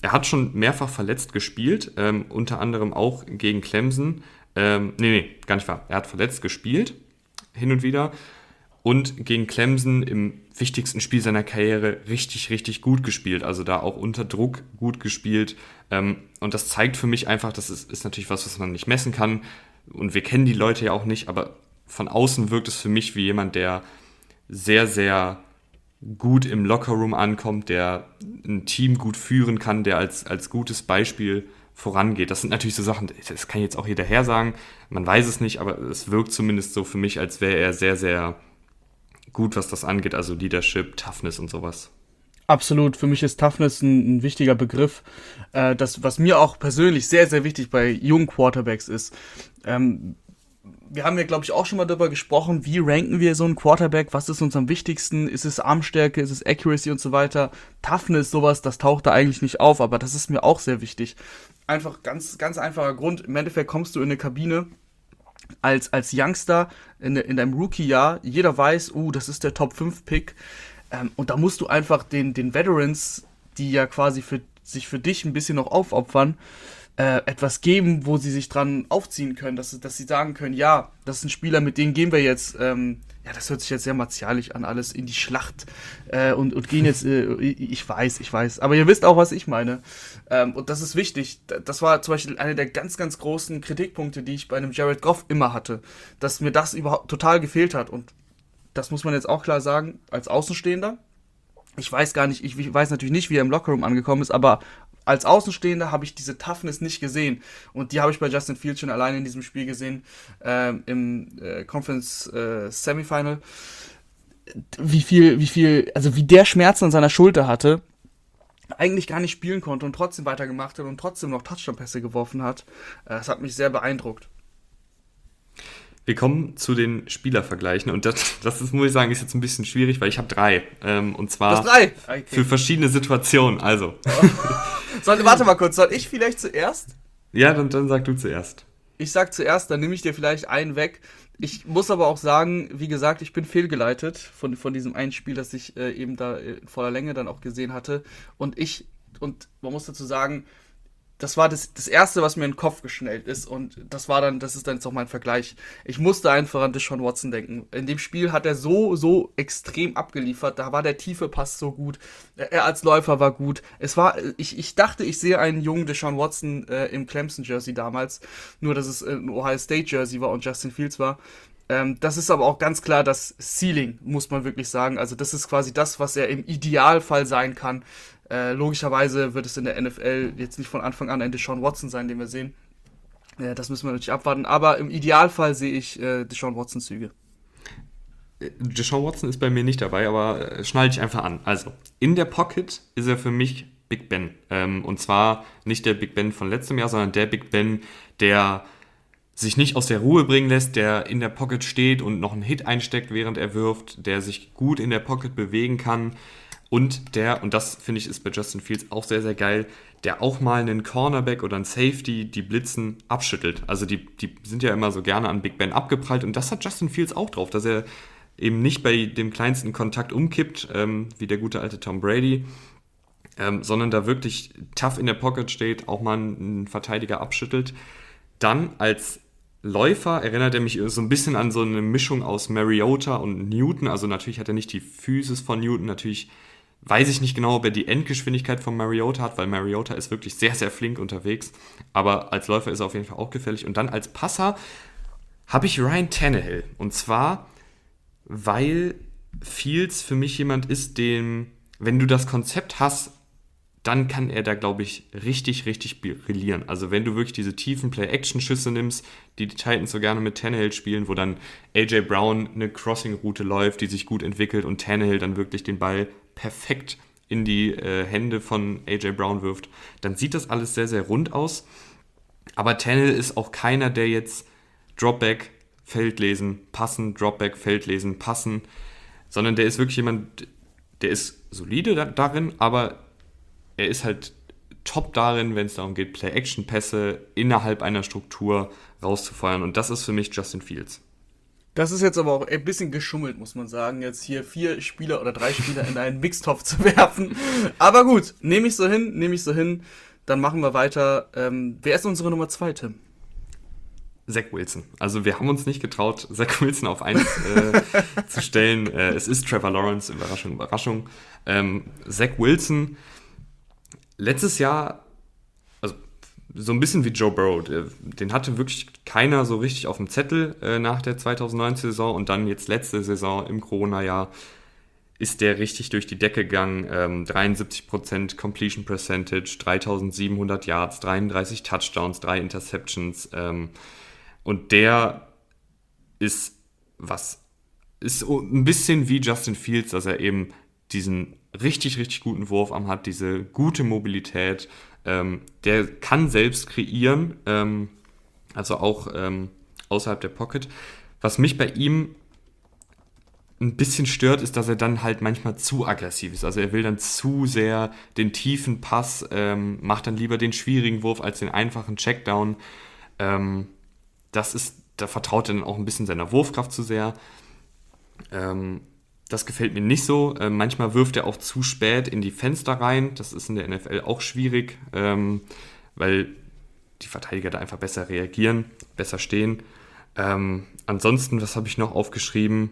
er hat schon mehrfach verletzt gespielt, ähm, unter anderem auch gegen Clemson. Ähm, nee, nee, gar nicht wahr. Er hat verletzt gespielt, hin und wieder und gegen Clemson im wichtigsten Spiel seiner Karriere richtig, richtig gut gespielt. Also da auch unter Druck gut gespielt. Ähm, und das zeigt für mich einfach, das ist, ist natürlich was, was man nicht messen kann. Und wir kennen die Leute ja auch nicht, aber von außen wirkt es für mich wie jemand, der sehr, sehr gut im Lockerroom ankommt, der ein Team gut führen kann, der als, als gutes Beispiel vorangeht. Das sind natürlich so Sachen, das kann jetzt auch jeder her sagen, man weiß es nicht, aber es wirkt zumindest so für mich, als wäre er sehr, sehr gut, was das angeht, also Leadership, Toughness und sowas. Absolut, für mich ist Toughness ein, ein wichtiger Begriff. Äh, das, was mir auch persönlich sehr, sehr wichtig bei jungen Quarterbacks ist. Ähm, wir haben ja, glaube ich, auch schon mal darüber gesprochen, wie ranken wir so einen Quarterback, was ist uns am wichtigsten, ist es Armstärke, ist es Accuracy und so weiter. Toughness, sowas, das taucht da eigentlich nicht auf, aber das ist mir auch sehr wichtig. Einfach ganz, ganz einfacher Grund, im Endeffekt kommst du in eine Kabine als, als Youngster in, in deinem Rookie-Jahr, jeder weiß, uh, das ist der Top-5-Pick. Ähm, und da musst du einfach den, den Veterans, die ja quasi für, sich für dich ein bisschen noch aufopfern, äh, etwas geben, wo sie sich dran aufziehen können, dass, dass sie sagen können, ja, das ist ein Spieler, mit dem gehen wir jetzt ähm, ja, das hört sich jetzt sehr martialisch an, alles in die Schlacht äh, und, und gehen jetzt, äh, ich weiß, ich weiß, aber ihr wisst auch, was ich meine. Ähm, und das ist wichtig. Das war zum Beispiel einer der ganz, ganz großen Kritikpunkte, die ich bei einem Jared Goff immer hatte, dass mir das überhaupt total gefehlt hat. Und das muss man jetzt auch klar sagen, als Außenstehender. Ich weiß gar nicht, ich weiß natürlich nicht, wie er im Lockerroom angekommen ist, aber als Außenstehender habe ich diese Toughness nicht gesehen. Und die habe ich bei Justin Fields schon alleine in diesem Spiel gesehen, äh, im äh, Conference äh, Semifinal. Wie viel, wie viel, also wie der Schmerzen an seiner Schulter hatte, eigentlich gar nicht spielen konnte und trotzdem weitergemacht hat und trotzdem noch Touchdown-Pässe geworfen hat. Äh, das hat mich sehr beeindruckt. Wir kommen zu den Spielervergleichen und das, [LAUGHS] das ist, muss ich sagen, ist jetzt ein bisschen schwierig, weil ich habe drei. Ähm, und zwar drei. Okay. für verschiedene Situationen. Also. [LAUGHS] soll, warte mal kurz, soll ich vielleicht zuerst? Ja, dann, dann sag du zuerst. Ich sag zuerst, dann nehme ich dir vielleicht einen weg. Ich muss aber auch sagen, wie gesagt, ich bin fehlgeleitet von, von diesem einen Spiel, das ich äh, eben da in voller Länge dann auch gesehen hatte. Und ich, und man muss dazu sagen, das war das, das erste, was mir in den Kopf geschnellt ist. Und das war dann, das ist dann jetzt auch mein Vergleich. Ich musste einfach an Deshaun Watson denken. In dem Spiel hat er so, so extrem abgeliefert. Da war der tiefe Pass so gut. Er als Läufer war gut. Es war, ich, ich dachte, ich sehe einen jungen Deshaun Watson äh, im Clemson-Jersey damals. Nur, dass es ein Ohio State-Jersey war und Justin Fields war. Ähm, das ist aber auch ganz klar das Ceiling, muss man wirklich sagen. Also, das ist quasi das, was er im Idealfall sein kann. Äh, logischerweise wird es in der NFL jetzt nicht von Anfang an ein Deshaun Watson sein, den wir sehen. Äh, das müssen wir natürlich abwarten. Aber im Idealfall sehe ich äh, Deshaun Watson-Züge. Äh, Deshaun Watson ist bei mir nicht dabei, aber äh, schneide ich einfach an. Also, in der Pocket ist er für mich Big Ben. Ähm, und zwar nicht der Big Ben von letztem Jahr, sondern der Big Ben, der sich nicht aus der Ruhe bringen lässt, der in der Pocket steht und noch einen Hit einsteckt, während er wirft, der sich gut in der Pocket bewegen kann, und der, und das finde ich ist bei Justin Fields auch sehr, sehr geil, der auch mal einen Cornerback oder einen Safety, die Blitzen abschüttelt. Also die, die sind ja immer so gerne an Big Ben abgeprallt und das hat Justin Fields auch drauf, dass er eben nicht bei dem kleinsten Kontakt umkippt, ähm, wie der gute alte Tom Brady, ähm, sondern da wirklich tough in der Pocket steht, auch mal einen Verteidiger abschüttelt. Dann als Läufer erinnert er mich so ein bisschen an so eine Mischung aus Mariota und Newton. Also natürlich hat er nicht die Physis von Newton, natürlich Weiß ich nicht genau, ob er die Endgeschwindigkeit von Mariota hat, weil Mariota ist wirklich sehr, sehr flink unterwegs. Aber als Läufer ist er auf jeden Fall auch gefährlich. Und dann als Passer habe ich Ryan Tannehill. Und zwar, weil Fields für mich jemand ist, dem, wenn du das Konzept hast, dann kann er da, glaube ich, richtig, richtig brillieren. Also wenn du wirklich diese tiefen Play-Action-Schüsse nimmst, die die Titans so gerne mit Tannehill spielen, wo dann AJ Brown eine Crossing-Route läuft, die sich gut entwickelt und Tannehill dann wirklich den Ball perfekt in die äh, Hände von AJ Brown wirft, dann sieht das alles sehr, sehr rund aus. Aber Tannehill ist auch keiner, der jetzt Dropback, Feld lesen, passen, Dropback, Feld lesen, passen, sondern der ist wirklich jemand, der ist solide da, darin, aber er ist halt top darin, wenn es darum geht, Play-Action-Pässe innerhalb einer Struktur rauszufeuern. Und das ist für mich Justin Fields. Das ist jetzt aber auch ein bisschen geschummelt, muss man sagen, jetzt hier vier Spieler oder drei Spieler in einen Mixtopf zu werfen. Aber gut, nehme ich so hin, nehme ich so hin. Dann machen wir weiter. Ähm, wer ist unsere Nummer zwei, Tim? Zach Wilson. Also wir haben uns nicht getraut, [LAUGHS] Zach Wilson auf eins äh, zu stellen. Äh, es ist Trevor Lawrence, Überraschung, Überraschung. Ähm, Zach Wilson, letztes Jahr so ein bisschen wie Joe Burrow. Den hatte wirklich keiner so richtig auf dem Zettel äh, nach der 2019-Saison und dann jetzt letzte Saison im Corona-Jahr ist der richtig durch die Decke gegangen. Ähm, 73% Completion Percentage, 3700 Yards, 33 Touchdowns, 3 Interceptions. Ähm, und der ist was, ist ein bisschen wie Justin Fields, dass er eben diesen richtig, richtig guten Wurfarm hat, diese gute Mobilität, ähm, der kann selbst kreieren, ähm, also auch ähm, außerhalb der Pocket. Was mich bei ihm ein bisschen stört, ist, dass er dann halt manchmal zu aggressiv ist. Also er will dann zu sehr den tiefen Pass, ähm, macht dann lieber den schwierigen Wurf als den einfachen Checkdown. Ähm, das ist, da vertraut er dann auch ein bisschen seiner Wurfkraft zu sehr. Ähm, das gefällt mir nicht so. Äh, manchmal wirft er auch zu spät in die Fenster rein. Das ist in der NFL auch schwierig, ähm, weil die Verteidiger da einfach besser reagieren, besser stehen. Ähm, ansonsten, was habe ich noch aufgeschrieben?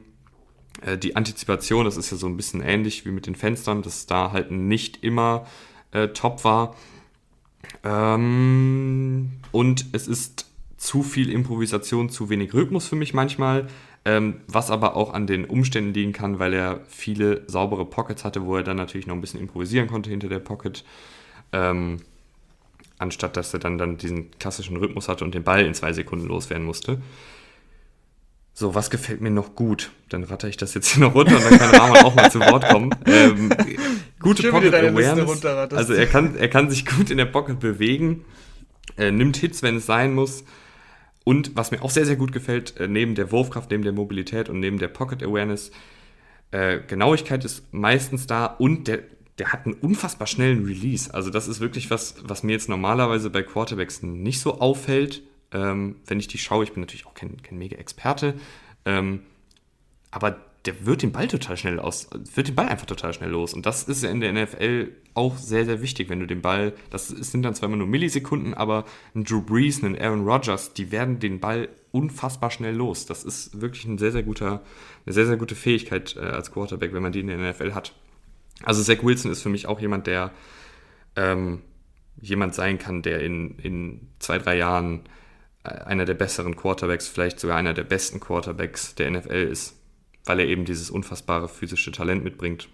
Äh, die Antizipation, das ist ja so ein bisschen ähnlich wie mit den Fenstern, dass da halt nicht immer äh, top war. Ähm, und es ist zu viel Improvisation, zu wenig Rhythmus für mich manchmal ähm, was aber auch an den Umständen liegen kann, weil er viele saubere Pockets hatte, wo er dann natürlich noch ein bisschen improvisieren konnte hinter der Pocket. Ähm, anstatt dass er dann, dann diesen klassischen Rhythmus hatte und den Ball in zwei Sekunden loswerden musste. So, was gefällt mir noch gut? Dann ratter ich das jetzt hier noch runter und dann kann Rahman auch mal zu Wort kommen. Ähm, gute Pocket Awareness. Also er kann, er kann sich gut in der Pocket bewegen, er nimmt Hits, wenn es sein muss. Und was mir auch sehr, sehr gut gefällt, äh, neben der Wurfkraft, neben der Mobilität und neben der Pocket Awareness, äh, Genauigkeit ist meistens da und der, der hat einen unfassbar schnellen Release. Also das ist wirklich was, was mir jetzt normalerweise bei Quarterbacks nicht so auffällt. Ähm, wenn ich die schaue, ich bin natürlich auch kein, kein Mega-Experte, ähm, aber der wird den Ball total schnell aus, wird den Ball einfach total schnell los. Und das ist in der NFL auch sehr, sehr wichtig, wenn du den Ball, das sind dann zwar immer nur Millisekunden, aber ein Drew Brees, ein Aaron Rodgers, die werden den Ball unfassbar schnell los. Das ist wirklich ein sehr, sehr guter, eine sehr, sehr gute Fähigkeit äh, als Quarterback, wenn man die in der NFL hat. Also Zach Wilson ist für mich auch jemand, der ähm, jemand sein kann, der in, in zwei, drei Jahren äh, einer der besseren Quarterbacks, vielleicht sogar einer der besten Quarterbacks der NFL ist weil er eben dieses unfassbare physische Talent mitbringt.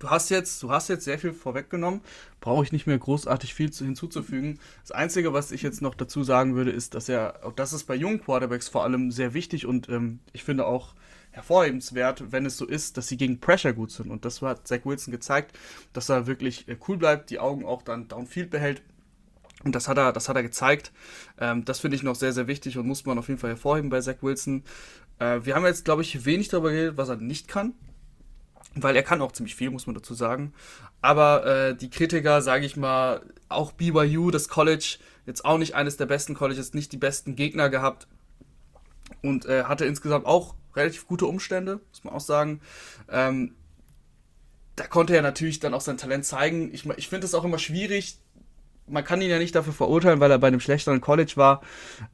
Du hast jetzt, du hast jetzt sehr viel vorweggenommen, brauche ich nicht mehr großartig viel zu, hinzuzufügen. Das Einzige, was ich jetzt noch dazu sagen würde, ist, dass er, das ist bei jungen Quarterbacks vor allem sehr wichtig und ähm, ich finde auch hervorhebenswert, wenn es so ist, dass sie gegen Pressure gut sind. Und das hat Zach Wilson gezeigt, dass er wirklich äh, cool bleibt, die Augen auch dann downfield behält. Und das hat er, das hat er gezeigt. Ähm, das finde ich noch sehr, sehr wichtig und muss man auf jeden Fall hervorheben bei Zach Wilson. Äh, wir haben jetzt, glaube ich, wenig darüber geredet, was er nicht kann. Weil er kann auch ziemlich viel, muss man dazu sagen. Aber äh, die Kritiker, sage ich mal, auch BYU, das College, jetzt auch nicht eines der besten Colleges, nicht die besten Gegner gehabt. Und äh, hatte insgesamt auch relativ gute Umstände, muss man auch sagen. Ähm, da konnte er natürlich dann auch sein Talent zeigen. Ich, ich finde es auch immer schwierig, man kann ihn ja nicht dafür verurteilen, weil er bei einem schlechteren College war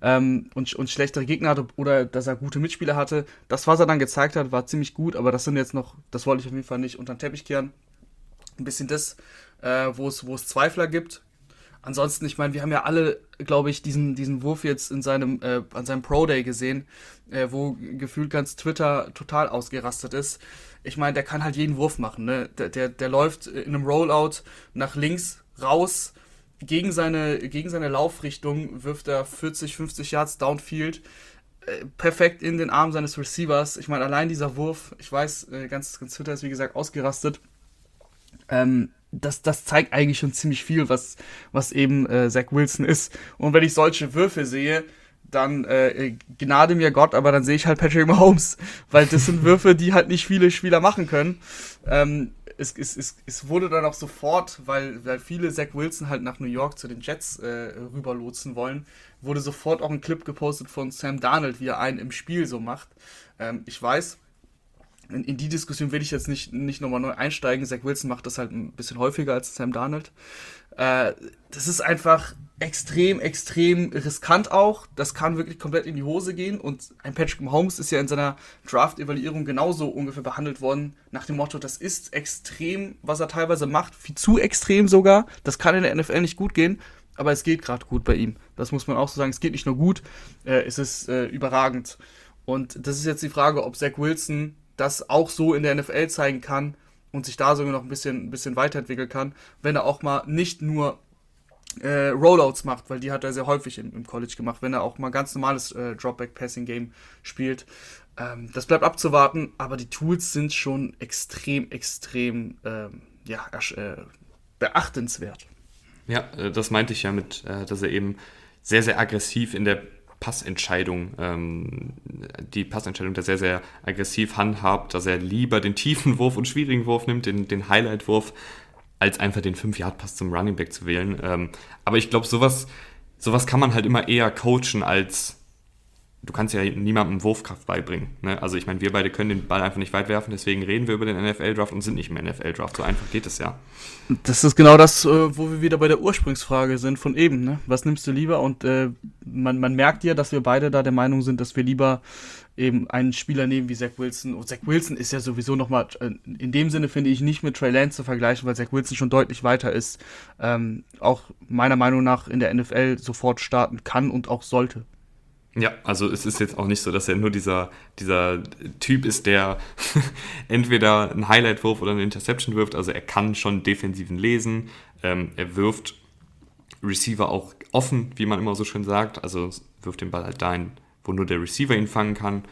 ähm, und, und schlechtere Gegner hatte oder dass er gute Mitspieler hatte. Das, was er dann gezeigt hat, war ziemlich gut, aber das sind jetzt noch, das wollte ich auf jeden Fall nicht unter den Teppich kehren. Ein bisschen das, äh, wo es Zweifler gibt. Ansonsten, ich meine, wir haben ja alle, glaube ich, diesen, diesen Wurf jetzt in seinem, äh, an seinem Pro Day gesehen, äh, wo gefühlt ganz Twitter total ausgerastet ist. Ich meine, der kann halt jeden Wurf machen. Ne? Der, der, der läuft in einem Rollout nach links raus, gegen seine, gegen seine Laufrichtung wirft er 40, 50 Yards downfield. Äh, perfekt in den Arm seines Receivers. Ich meine, allein dieser Wurf, ich weiß, äh, ganz, ganz Twitter ist wie gesagt ausgerastet. Ähm, das, das zeigt eigentlich schon ziemlich viel, was, was eben äh, Zach Wilson ist. Und wenn ich solche Würfe sehe, dann äh, gnade mir Gott, aber dann sehe ich halt Patrick Mahomes, weil das sind Würfe, die halt nicht viele Spieler machen können. Ähm, es, es, es, es wurde dann auch sofort, weil, weil viele Zach Wilson halt nach New York zu den Jets äh, rüberlotsen wollen, wurde sofort auch ein Clip gepostet von Sam Darnold, wie er einen im Spiel so macht. Ähm, ich weiß, in, in, die Diskussion will ich jetzt nicht, nicht nochmal neu einsteigen. Zach Wilson macht das halt ein bisschen häufiger als Sam Darnold. Äh, das ist einfach extrem, extrem riskant auch. Das kann wirklich komplett in die Hose gehen. Und ein Patrick Mahomes ist ja in seiner Draft-Evaluierung genauso ungefähr behandelt worden, nach dem Motto, das ist extrem, was er teilweise macht, viel zu extrem sogar. Das kann in der NFL nicht gut gehen. Aber es geht gerade gut bei ihm. Das muss man auch so sagen. Es geht nicht nur gut, äh, es ist äh, überragend. Und das ist jetzt die Frage, ob Zach Wilson das auch so in der NFL zeigen kann und sich da sogar noch ein bisschen, ein bisschen weiterentwickeln kann, wenn er auch mal nicht nur äh, Rollouts macht, weil die hat er sehr häufig im, im College gemacht, wenn er auch mal ganz normales äh, Dropback-Passing-Game spielt. Ähm, das bleibt abzuwarten, aber die Tools sind schon extrem, extrem ähm, ja, äh, beachtenswert. Ja, äh, das meinte ich ja mit, äh, dass er eben sehr, sehr aggressiv in der Passentscheidung, ähm, die Passentscheidung da sehr, sehr aggressiv handhabt, dass er lieber den tiefen Wurf und schwierigen Wurf nimmt, den, den Highlight-Wurf, als einfach den 5-Yard-Pass zum Running Back zu wählen. Ähm, aber ich glaube, sowas, sowas kann man halt immer eher coachen als du kannst ja niemandem Wurfkraft beibringen. Ne? Also ich meine, wir beide können den Ball einfach nicht weit werfen, deswegen reden wir über den NFL-Draft und sind nicht im NFL-Draft. So einfach geht es ja. Das ist genau das, äh, wo wir wieder bei der Ursprungsfrage sind von eben. Ne? Was nimmst du lieber? Und äh, man, man merkt ja, dass wir beide da der Meinung sind, dass wir lieber eben einen Spieler nehmen wie Zach Wilson. Und Zach Wilson ist ja sowieso nochmal, äh, in dem Sinne finde ich nicht mit Trey Lance zu vergleichen, weil Zach Wilson schon deutlich weiter ist. Ähm, auch meiner Meinung nach in der NFL sofort starten kann und auch sollte. Ja, also es ist jetzt auch nicht so, dass er nur dieser, dieser Typ ist, der [LAUGHS] entweder einen Highlight-Wurf oder eine Interception wirft. Also er kann schon defensiven lesen. Ähm, er wirft Receiver auch offen, wie man immer so schön sagt. Also wirft den Ball halt dahin, wo nur der Receiver ihn fangen kann.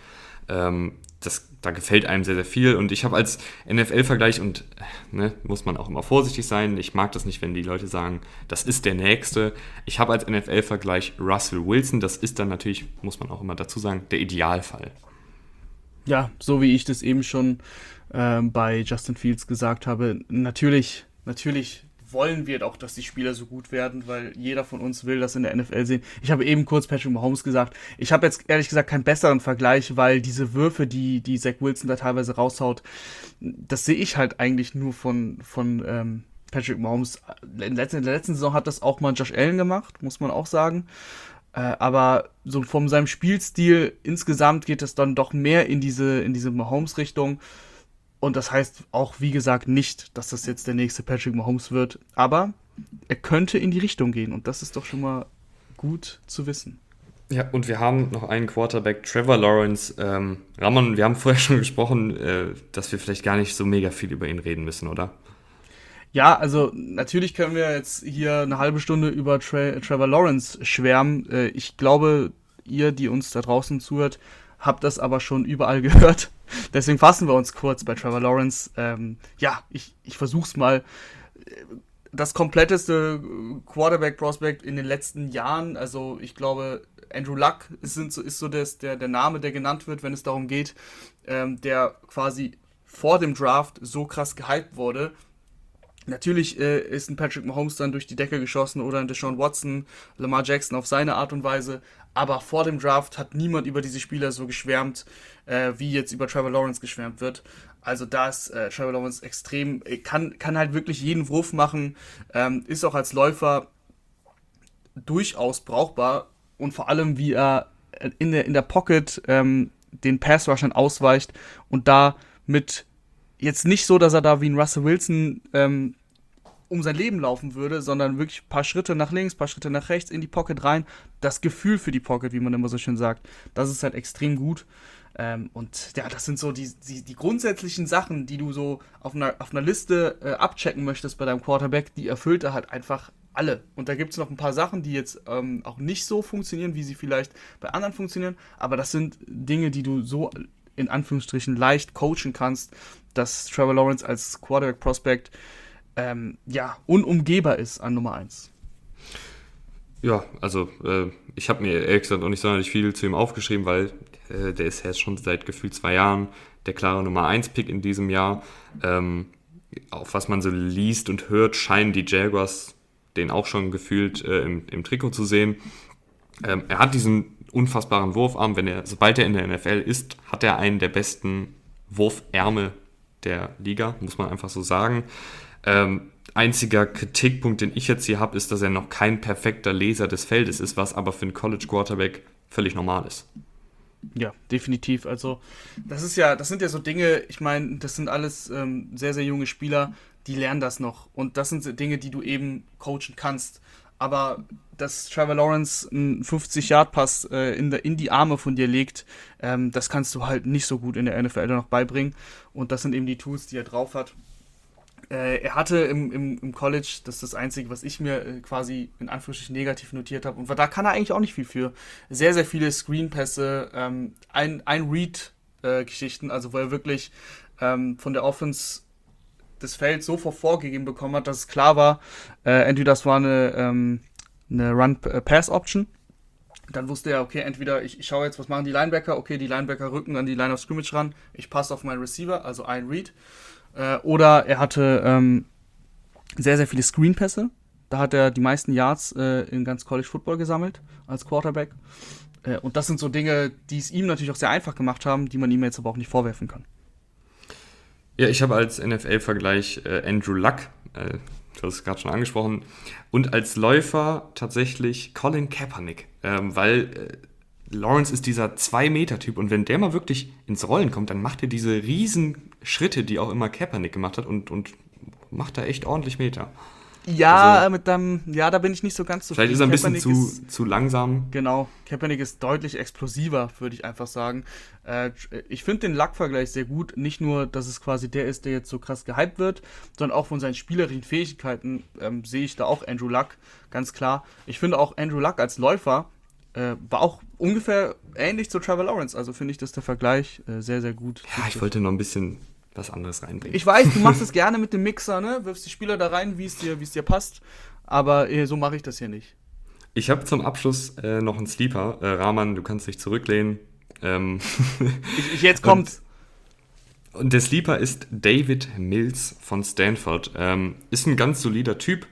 Ähm, das, da gefällt einem sehr, sehr viel. Und ich habe als NFL-Vergleich, und ne, muss man auch immer vorsichtig sein, ich mag das nicht, wenn die Leute sagen, das ist der Nächste. Ich habe als NFL-Vergleich Russell Wilson, das ist dann natürlich, muss man auch immer dazu sagen, der Idealfall. Ja, so wie ich das eben schon äh, bei Justin Fields gesagt habe, natürlich, natürlich wollen wir doch, dass die Spieler so gut werden, weil jeder von uns will das in der NFL sehen. Ich habe eben kurz Patrick Mahomes gesagt. Ich habe jetzt ehrlich gesagt keinen besseren Vergleich, weil diese Würfe, die, die Zach Wilson da teilweise raushaut, das sehe ich halt eigentlich nur von, von ähm, Patrick Mahomes. In der, letzten Saison hat das auch mal Josh Allen gemacht, muss man auch sagen. Äh, aber so von seinem Spielstil insgesamt geht es dann doch mehr in diese, in diese Mahomes-Richtung. Und das heißt auch, wie gesagt, nicht, dass das jetzt der nächste Patrick Mahomes wird. Aber er könnte in die Richtung gehen. Und das ist doch schon mal gut zu wissen. Ja, und wir haben noch einen Quarterback, Trevor Lawrence. Ähm, Ramon, wir haben vorher [LAUGHS] schon gesprochen, äh, dass wir vielleicht gar nicht so mega viel über ihn reden müssen, oder? Ja, also natürlich können wir jetzt hier eine halbe Stunde über Tra Trevor Lawrence schwärmen. Äh, ich glaube, ihr, die uns da draußen zuhört, habt das aber schon überall [LAUGHS] gehört. Deswegen fassen wir uns kurz bei Trevor Lawrence. Ähm, ja, ich, ich versuch's mal. Das kompletteste Quarterback-Prospect in den letzten Jahren. Also ich glaube, Andrew Luck ist, ist so das, der, der Name, der genannt wird, wenn es darum geht, ähm, der quasi vor dem Draft so krass gehypt wurde. Natürlich äh, ist ein Patrick Mahomes dann durch die Decke geschossen oder ein Deshaun Watson, Lamar Jackson auf seine Art und Weise. Aber vor dem Draft hat niemand über diese Spieler so geschwärmt, äh, wie jetzt über Trevor Lawrence geschwärmt wird. Also da ist äh, Trevor Lawrence extrem, äh, kann, kann halt wirklich jeden Wurf machen, ähm, ist auch als Läufer durchaus brauchbar und vor allem, wie er in der, in der Pocket ähm, den Pass-Rushern ausweicht und da mit jetzt nicht so, dass er da wie ein Russell Wilson ähm, um sein Leben laufen würde, sondern wirklich ein paar Schritte nach links, ein paar Schritte nach rechts in die Pocket rein. Das Gefühl für die Pocket, wie man immer so schön sagt, das ist halt extrem gut. Ähm, und ja, das sind so die, die, die, grundsätzlichen Sachen, die du so auf einer, auf einer Liste äh, abchecken möchtest bei deinem Quarterback, die erfüllt er halt einfach alle. Und da gibt es noch ein paar Sachen, die jetzt ähm, auch nicht so funktionieren, wie sie vielleicht bei anderen funktionieren. Aber das sind Dinge, die du so in Anführungsstrichen leicht coachen kannst, dass Trevor Lawrence als Quarterback Prospect ähm, ja, unumgehbar ist an Nummer 1. Ja, also äh, ich habe mir ehrlich gesagt auch nicht sonderlich viel zu ihm aufgeschrieben, weil äh, der ist jetzt schon seit gefühlt zwei Jahren der klare Nummer 1 Pick in diesem Jahr. Ähm, auf was man so liest und hört, scheinen die Jaguars den auch schon gefühlt äh, im, im, Trikot zu sehen. Ähm, er hat diesen unfassbaren Wurfarm, wenn er, sobald er in der NFL ist, hat er einen der besten Wurfärme der Liga, muss man einfach so sagen. Ähm, einziger Kritikpunkt, den ich jetzt hier habe, ist, dass er noch kein perfekter Leser des Feldes ist, was aber für einen College Quarterback völlig normal ist. Ja, definitiv. Also, das ist ja, das sind ja so Dinge, ich meine, das sind alles ähm, sehr, sehr junge Spieler, die lernen das noch. Und das sind Dinge, die du eben coachen kannst. Aber dass Trevor Lawrence einen 50-Yard-Pass äh, in, in die Arme von dir legt, ähm, das kannst du halt nicht so gut in der NFL noch beibringen. Und das sind eben die Tools, die er drauf hat. Äh, er hatte im, im, im, College, das ist das Einzige, was ich mir äh, quasi in Anführungsstrichen negativ notiert habe, und da kann er eigentlich auch nicht viel für. Sehr, sehr viele Screenpässe, ähm, ein, ein Read-Geschichten, äh, also wo er wirklich ähm, von der Offense das Feld so vorgegeben bekommen hat, dass es klar war, äh, entweder das war eine, ähm, eine Run-Pass-Option, dann wusste er, okay, entweder ich, ich schaue jetzt, was machen die Linebacker, okay, die Linebacker rücken an die Line of Scrimmage ran, ich passe auf meinen Receiver, also ein Read, äh, oder er hatte ähm, sehr, sehr viele Screenpässe. Da hat er die meisten Yards äh, in ganz College Football gesammelt als Quarterback. Äh, und das sind so Dinge, die es ihm natürlich auch sehr einfach gemacht haben, die man ihm jetzt aber auch nicht vorwerfen kann. Ja, ich habe als NFL-Vergleich äh, Andrew Luck, äh, du hast es gerade schon angesprochen, und als Läufer tatsächlich Colin Kaepernick, ähm, weil äh, Lawrence ist dieser 2-Meter-Typ und wenn der mal wirklich ins Rollen kommt, dann macht er diese riesen Schritte, die auch immer Kaepernick gemacht hat und, und macht da echt ordentlich Meter. Ja, also, mit dem, ja, da bin ich nicht so ganz zufrieden. Vielleicht ist er ein bisschen zu, ist, zu langsam. Genau, Kaepernick ist deutlich explosiver, würde ich einfach sagen. Äh, ich finde den Luck-Vergleich sehr gut. Nicht nur, dass es quasi der ist, der jetzt so krass gehypt wird, sondern auch von seinen spielerischen Fähigkeiten ähm, sehe ich da auch Andrew Luck, ganz klar. Ich finde auch Andrew Luck als Läufer Äh, war auch ungefähr ähnlich zu Trevor Lawrence. Also finde ich, dass der Vergleich äh, sehr, sehr gut. Ja, ich wollte noch ein bisschen was anderes reinbringen. Ich weiß, du machst es [LAUGHS] gerne mit dem Mixer, ne? Wirfst die Spieler da rein, wie es dir, wie es dir passt. Aber äh, so mache ich das hier nicht. Ich habe zum Abschluss äh, noch einen Sleeper. Äh, Rahman, du kannst dich zurücklehnen. Ähm [LAUGHS] ich, ich, jetzt kommt's. Und, und, der Sleeper ist David Mills von Stanford. Ähm, ist ein ganz solider Typ.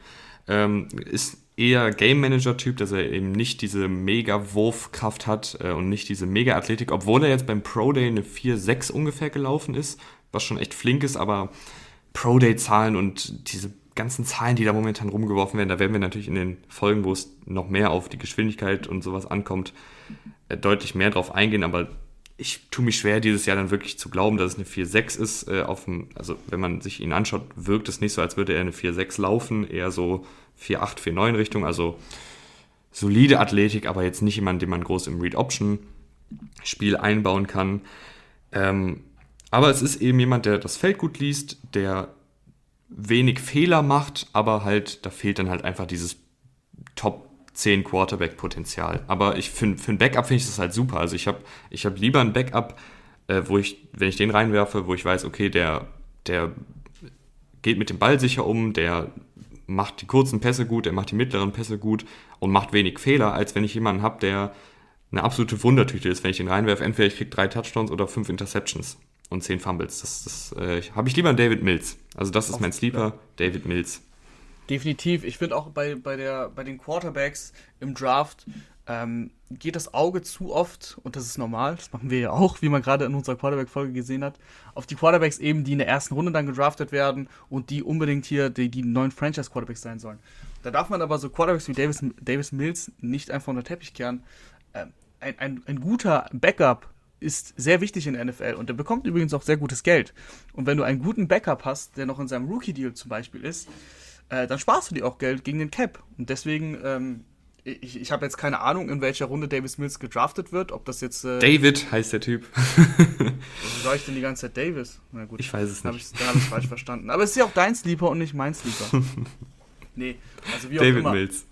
Ähm, ist eher Game Manager-Typ, dass er eben nicht diese mega Wurfkraft hat äh, und nicht diese mega Athletik, obwohl er jetzt beim Pro Day eine 4-6 ungefähr gelaufen ist, was schon echt flink ist, aber Pro Day-Zahlen und diese ganzen Zahlen, die da momentan rumgeworfen werden, da werden wir natürlich in den Folgen, wo es noch mehr auf die Geschwindigkeit und sowas ankommt, äh, deutlich mehr drauf eingehen, aber ich tue mich schwer, dieses Jahr dann wirklich zu glauben, dass es eine 4-6 ist. Äh, auf dem, also wenn man sich ihn anschaut, wirkt es nicht so, als würde er eine 4-6 laufen, eher so 4-8, 4-9 Richtung, also solide Athletik, aber jetzt nicht jemand, den man groß im Read-Option-Spiel einbauen kann. Ähm, aber es ist eben jemand, der das Feld gut liest, der wenig Fehler macht, aber halt, da fehlt dann halt einfach dieses Top 10 Quarterback-Potenzial. Aber ich für, für ein Backup finde ich das halt super. Also ich habe ich hab lieber ein Backup, äh, wo ich, wenn ich den reinwerfe, wo ich weiß, okay, der, der geht mit dem Ball sicher um, der macht die kurzen Pässe gut, der macht die mittleren Pässe gut und macht wenig Fehler, als wenn ich jemanden habe, der eine absolute Wundertüte ist, wenn ich den reinwerfe. Entweder ich kriege drei Touchdowns oder fünf Interceptions und zehn Fumbles. Das, das äh, habe ich lieber einen David Mills. Also das ist mein Sleeper, David Mills. Definitiv. Ich finde auch bei, bei, der, bei den Quarterbacks im Draft ähm, geht das Auge zu oft, und das ist normal, das machen wir ja auch, wie man gerade in unserer Quarterback-Folge gesehen hat, auf die Quarterbacks eben, die in der ersten Runde dann gedraftet werden und die unbedingt hier die, die neuen Franchise-Quarterbacks sein sollen. Da darf man aber so Quarterbacks wie Davis, Davis Mills nicht einfach unter Teppich kehren. Ähm, ein, ein, ein guter Backup ist sehr wichtig in der NFL und der bekommt übrigens auch sehr gutes Geld. Und wenn du einen guten Backup hast, der noch in seinem Rookie-Deal zum Beispiel ist, äh, dann sparst du dir auch Geld gegen den Cap. Und deswegen, ähm, ich, ich habe jetzt keine Ahnung, in welcher Runde Davis Mills gedraftet wird, ob das jetzt. Äh, David heißt der Typ. Wie sage ich denn die ganze Zeit Davis? Na gut. Ich weiß es nicht. Ich, dann habe ich es falsch verstanden. Aber es ist ja auch dein Sleeper und nicht mein Sleeper. [LAUGHS] nee, also wie auch David immer. Mills.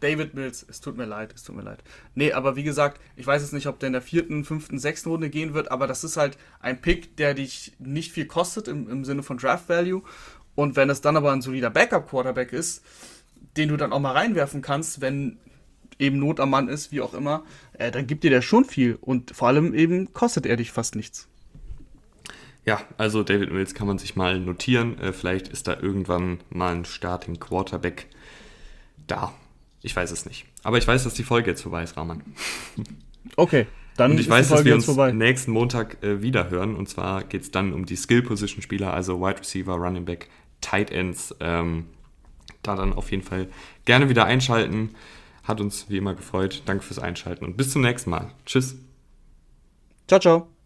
David Mills, es tut mir leid, es tut mir leid. Nee, aber wie gesagt, ich weiß jetzt nicht, ob der in der vierten, fünften, sechsten Runde gehen wird, aber das ist halt ein Pick, der dich nicht viel kostet im, im Sinne von Draft Value. Und wenn es dann aber ein solider Backup-Quarterback ist, den du dann auch mal reinwerfen kannst, wenn eben Not am Mann ist, wie auch immer, äh, dann gibt dir der schon viel. Und vor allem eben kostet er dich fast nichts. Ja, also David Mills kann man sich mal notieren. Äh, vielleicht ist da irgendwann mal ein Starting Quarterback da. Ich weiß es nicht. Aber ich weiß, dass die Folge jetzt vorbei ist, Rahman. [LAUGHS] Okay, dann Und ich weiß, dass wir uns vorbei. nächsten Montag äh, wieder hören. Und zwar geht es dann um die Skill-Position-Spieler, also Wide Receiver, Running Back, Tight Ends. Ähm, da dann auf jeden Fall gerne wieder einschalten. Hat uns wie immer gefreut. Danke fürs Einschalten und bis zum nächsten Mal. Tschüss. Ciao, ciao.